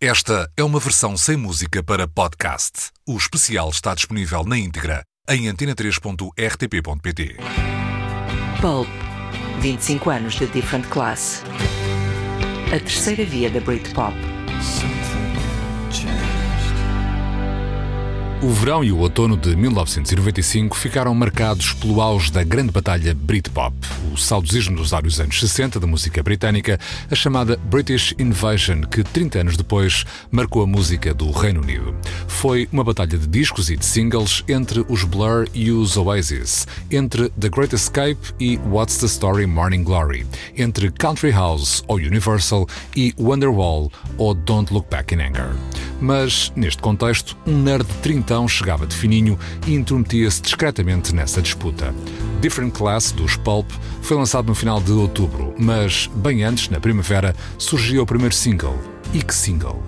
Esta é uma versão sem música para podcast. O especial está disponível na íntegra em antena3.rtp.pt. Pulp. 25 anos de Different Class. A terceira via da Britpop. O verão e o outono de 1995 ficaram marcados pelo auge da grande batalha Britpop, o saudosismo dos vários anos 60 da música britânica, a chamada British Invasion, que 30 anos depois marcou a música do Reino Unido. Foi uma batalha de discos e de singles entre os Blur e os Oasis, entre The Great Escape e What's the Story Morning Glory, entre Country House ou Universal e Wonderwall ou Don't Look Back in Anger. Mas, neste contexto, um nerd de 30 então chegava de fininho e intrometia-se discretamente nessa disputa. Different Class, dos Pulp, foi lançado no final de outubro, mas bem antes, na primavera, surgiu o primeiro single. Que single!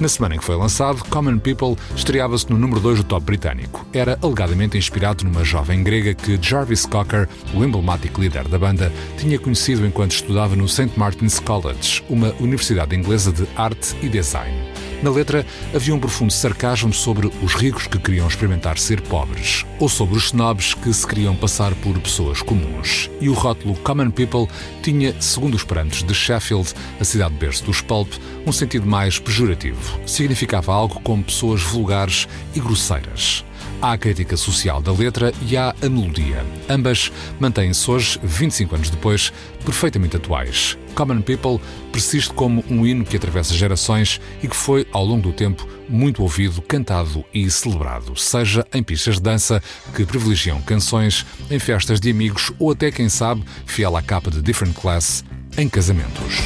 Na semana em que foi lançado, Common People estreava-se no número 2 do top britânico. Era alegadamente inspirado numa jovem grega que Jarvis Cocker, o emblemático líder da banda, tinha conhecido enquanto estudava no St. Martin's College, uma universidade inglesa de arte e design. Na letra havia um profundo sarcasmo sobre os ricos que queriam experimentar ser pobres, ou sobre os snobs que se queriam passar por pessoas comuns. E o rótulo Common People tinha, segundo os parâmetros de Sheffield, a cidade berço dos Pulp, um sentido mais pejorativo. Significava algo como pessoas vulgares e grosseiras. Há a crítica social da letra e há a melodia. Ambas mantêm-se hoje, 25 anos depois, perfeitamente atuais. Common People persiste como um hino que atravessa gerações e que foi, ao longo do tempo, muito ouvido, cantado e celebrado, seja em pistas de dança que privilegiam canções, em festas de amigos ou até, quem sabe, fiel à capa de Different Class, em casamentos.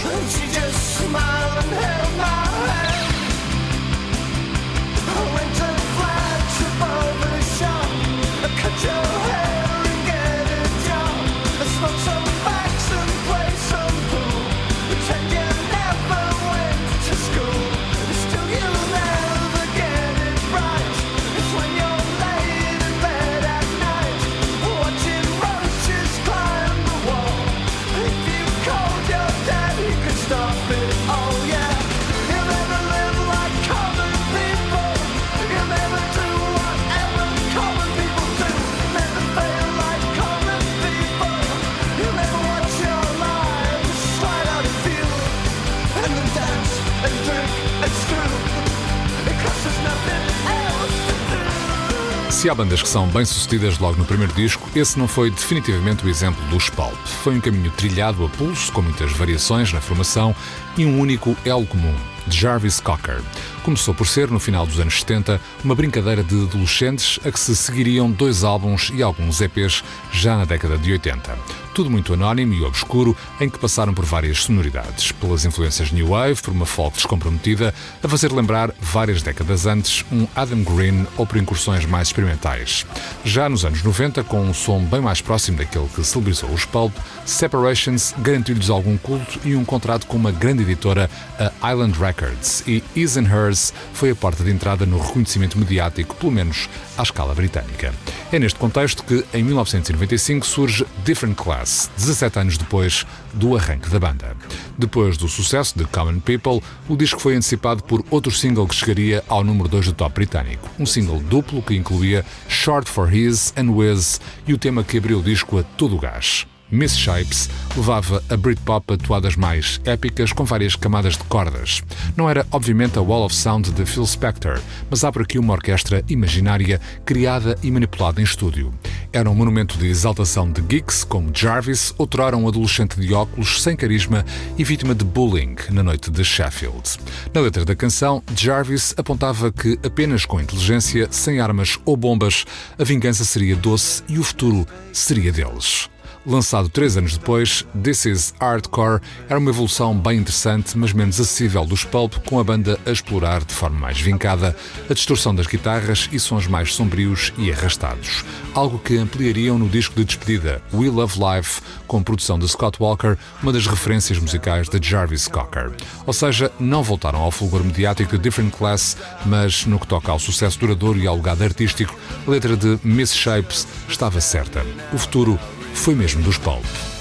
Se há bandas que são bem-sucedidas logo no primeiro disco, esse não foi definitivamente o exemplo dos Pulp. Foi um caminho trilhado a pulso, com muitas variações na formação e um único elo comum, de Jarvis Cocker. Começou por ser, no final dos anos 70, uma brincadeira de adolescentes a que se seguiriam dois álbuns e alguns EPs já na década de 80 tudo muito anónimo e obscuro, em que passaram por várias sonoridades, pelas influências New Wave, por uma folk descomprometida, a fazer lembrar, várias décadas antes, um Adam Green ou por incursões mais experimentais. Já nos anos 90, com um som bem mais próximo daquele que celebrizou os Pulp, Separations garantiu-lhes algum culto e um contrato com uma grande editora, a Island Records, e Is and Hers foi a porta de entrada no reconhecimento mediático, pelo menos à escala britânica. É neste contexto que, em 1995, surge Different Class, 17 anos depois do arranque da banda. Depois do sucesso de Common People, o disco foi antecipado por outro single que chegaria ao número 2 do top britânico. Um single duplo que incluía Short for His and Wiz e o tema que abriu o disco a todo o gás. Miss Shapes levava a Britpop a toadas mais épicas com várias camadas de cordas. Não era, obviamente, a Wall of Sound de Phil Spector, mas há aqui uma orquestra imaginária criada e manipulada em estúdio. Era um monumento de exaltação de geeks como Jarvis, outrora um adolescente de óculos sem carisma e vítima de bullying na noite de Sheffield. Na letra da canção, Jarvis apontava que apenas com inteligência, sem armas ou bombas, a vingança seria doce e o futuro seria deles. Lançado três anos depois, This Is Hardcore era uma evolução bem interessante, mas menos acessível dos Pulp, com a banda a explorar de forma mais vincada a distorção das guitarras e sons mais sombrios e arrastados. Algo que ampliariam no disco de despedida, We Love Life, com produção de Scott Walker, uma das referências musicais de Jarvis Cocker. Ou seja, não voltaram ao fulgor mediático de Different Class, mas no que toca ao sucesso duradouro e ao legado artístico, a letra de Miss Shapes estava certa. O futuro foi mesmo dos Pulp.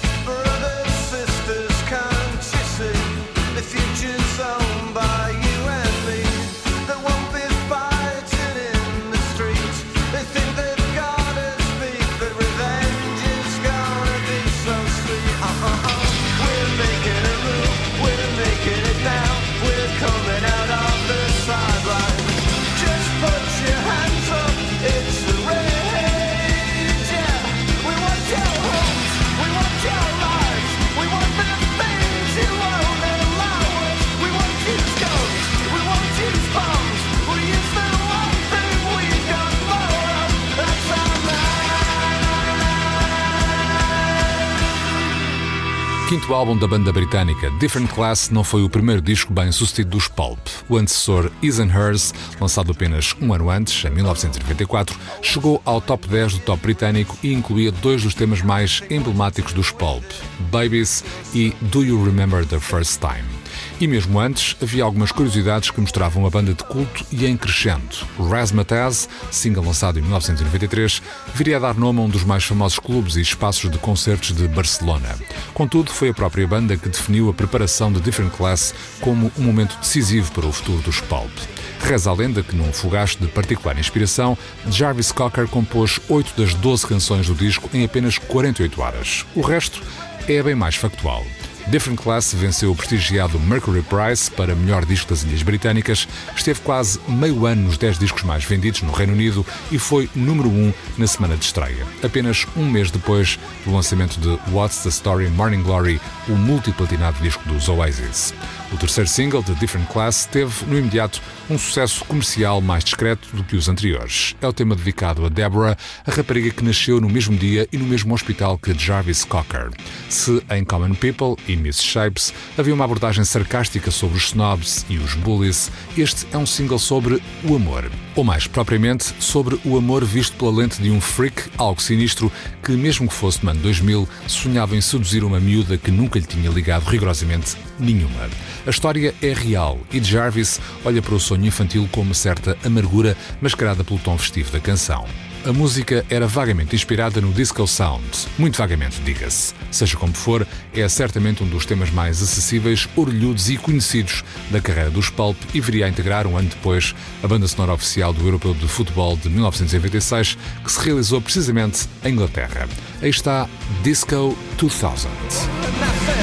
Quinto álbum da banda britânica Different Class não foi o primeiro disco bem sucedido dos Pulp. O antecessor Is and Hers, lançado apenas um ano antes, em 1994, chegou ao top 10 do top britânico e incluía dois dos temas mais emblemáticos dos Pulp, Babies e Do You Remember the First Time. E mesmo antes, havia algumas curiosidades que mostravam a banda de culto e em crescendo. Razzmatazz, single lançado em 1993, viria a dar nome a um dos mais famosos clubes e espaços de concertos de Barcelona. Contudo, foi a própria banda que definiu a preparação de Different Class como um momento decisivo para o futuro dos Pulp. Reza a lenda que, num fogacho de particular inspiração, Jarvis Cocker compôs 8 das 12 canções do disco em apenas 48 horas. O resto é bem mais factual. Different Class venceu o prestigiado Mercury Prize para melhor disco das Ilhas Britânicas, esteve quase meio ano nos 10 discos mais vendidos no Reino Unido e foi número 1 na semana de estreia. Apenas um mês depois do lançamento de What's the Story Morning Glory, o multiplatinado disco dos Oasis. O terceiro single, de Different Class, teve no imediato um sucesso comercial mais discreto do que os anteriores. É o tema dedicado a Deborah, a rapariga que nasceu no mesmo dia e no mesmo hospital que Jarvis Cocker. Se em Common People e Miss Shapes havia uma abordagem sarcástica sobre os snobs e os bullies, este é um single sobre o amor. Ou mais propriamente, sobre o amor visto pela lente de um freak, algo sinistro, que mesmo que fosse no ano 2000, sonhava em seduzir uma miúda que nunca lhe tinha ligado rigorosamente nenhuma. A história é real e Jarvis olha para o sonho infantil com uma certa amargura mascarada pelo tom festivo da canção. A música era vagamente inspirada no disco sound, muito vagamente, diga-se. Seja como for, é certamente um dos temas mais acessíveis, orelhudos e conhecidos da carreira dos Pulp e viria a integrar, um ano depois, a banda sonora oficial do Europeu de Futebol de 1996, que se realizou precisamente em Inglaterra. Aí está Disco 2000.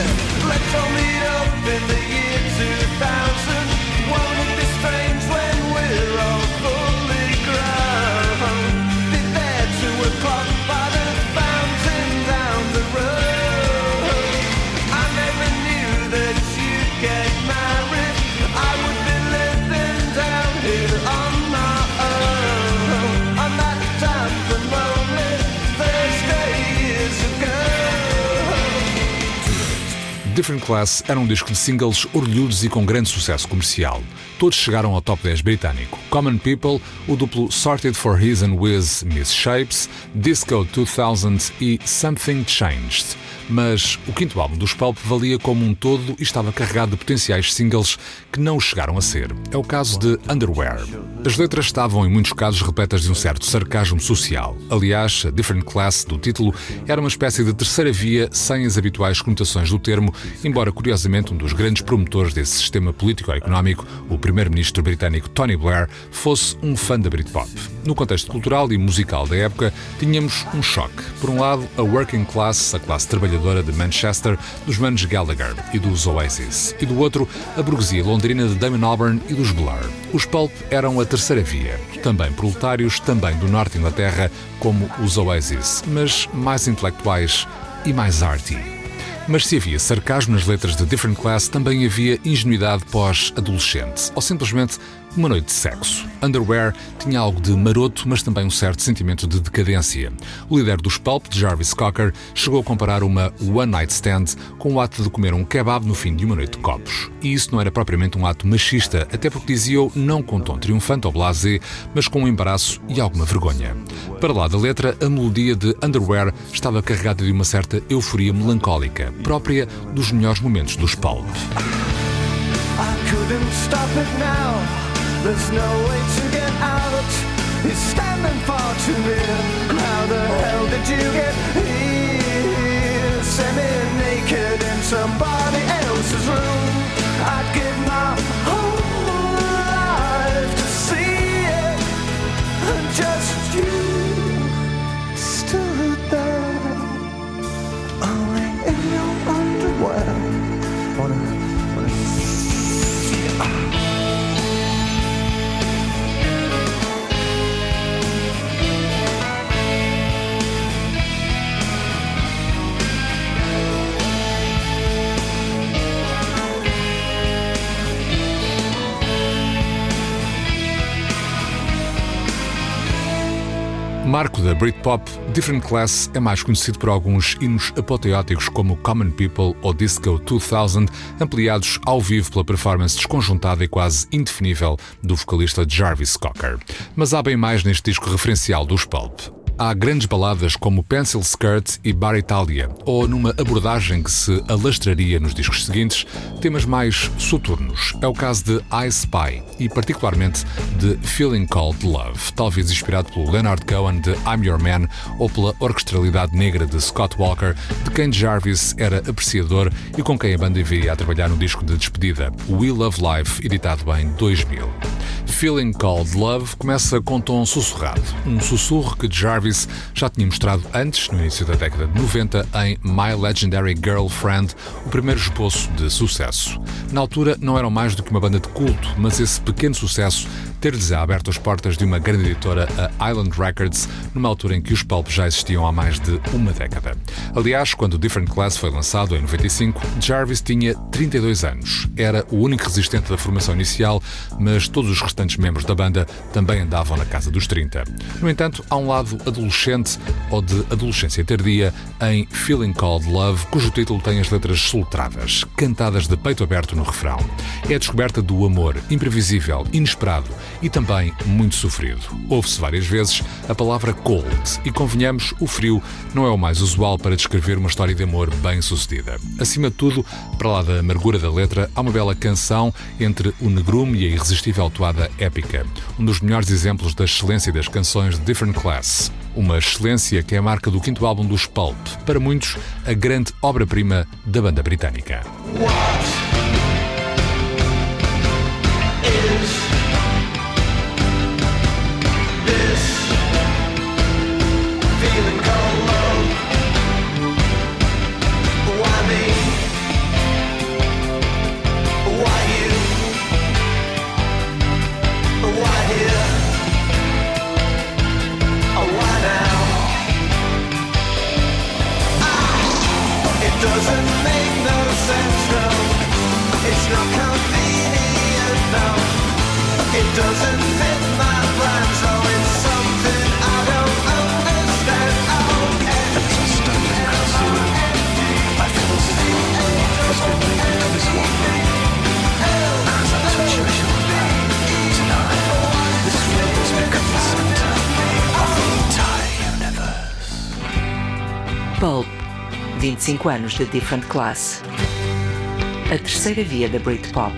Different Class era um disco de singles orlhudos e com grande sucesso comercial. Todos chegaram ao top 10 britânico. Common People, o duplo Sorted for His and With Miss Shapes, Disco 2000 e Something Changed mas o quinto álbum dos Pulp valia como um todo e estava carregado de potenciais singles que não chegaram a ser. É o caso de Underwear. As letras estavam, em muitos casos, repletas de um certo sarcasmo social. Aliás, a Different Class do título era uma espécie de terceira via sem as habituais conotações do termo, embora, curiosamente, um dos grandes promotores desse sistema político-económico, o primeiro-ministro britânico Tony Blair, fosse um fã da Britpop. No contexto cultural e musical da época, tínhamos um choque. Por um lado, a working class, a classe trabalhadora trabalhadora de Manchester, dos manos Gallagher e dos Oasis, e do outro, a burguesia londrina de Damon Albarn e dos Blur. Os Pulp eram a terceira via, também proletários, também do norte da Inglaterra, como os Oasis, mas mais intelectuais e mais arty. Mas se havia sarcasmo nas letras de Different Class, também havia ingenuidade pós-adolescente, ou simplesmente uma noite de sexo. Underwear tinha algo de maroto, mas também um certo sentimento de decadência. O líder dos Pulp, Jarvis Cocker, chegou a comparar uma one night stand com o ato de comer um kebab no fim de uma noite de copos. E isso não era propriamente um ato machista, até porque dizia-o não com tom triunfante ou blasé, mas com um embaraço e alguma vergonha. Para lá da letra, a melodia de Underwear estava carregada de uma certa euforia melancólica, própria dos melhores momentos dos Pulp. There's no way to get out. He's standing far too near. How the hell did you get here? Semi-naked in somebody Marco da Britpop, Different Class é mais conhecido por alguns hinos apoteóticos como Common People ou Disco 2000, ampliados ao vivo pela performance desconjuntada e quase indefinível do vocalista Jarvis Cocker. Mas há bem mais neste disco referencial dos Pulp há grandes baladas como Pencil Skirt e Bar Italia, ou numa abordagem que se alastraria nos discos seguintes, temas mais soturnos. É o caso de I Spy e, particularmente, de Feeling Called Love, talvez inspirado pelo Leonard Cohen de I'm Your Man ou pela orquestralidade negra de Scott Walker, de quem Jarvis era apreciador e com quem a banda viria a trabalhar no disco de despedida, We Love Life, editado em 2000. Feeling Called Love começa com tom sussurrado, um sussurro que Jarvis já tinha mostrado antes, no início da década de 90, em My Legendary Girlfriend, o primeiro esboço de sucesso. Na altura não eram mais do que uma banda de culto, mas esse pequeno sucesso ter-lhes aberto as portas de uma grande editora, a Island Records, numa altura em que os Pulp já existiam há mais de uma década. Aliás, quando Different Class foi lançado em 95, Jarvis tinha 32 anos. Era o único resistente da formação inicial, mas todos os restantes membros da banda também andavam na casa dos 30. No entanto, há um lado adolescente ou de adolescência tardia em Feeling Called Love, cujo título tem as letras soltradas, cantadas de peito aberto no refrão. É a descoberta do amor, imprevisível, inesperado e também muito sofrido. Ouve-se várias vezes a palavra cold e, convenhamos, o frio não é o mais usual para descrever uma história de amor bem sucedida. Acima de tudo, para lá da amargura da letra, há uma bela canção entre o negrume e a irresistível toada épica, um dos melhores exemplos da excelência das canções de Different Class. Uma excelência que é a marca do quinto álbum dos Pulp, para muitos, a grande obra-prima da banda britânica. Pulp, 25 anos de Different Class. A terceira via da Britpop.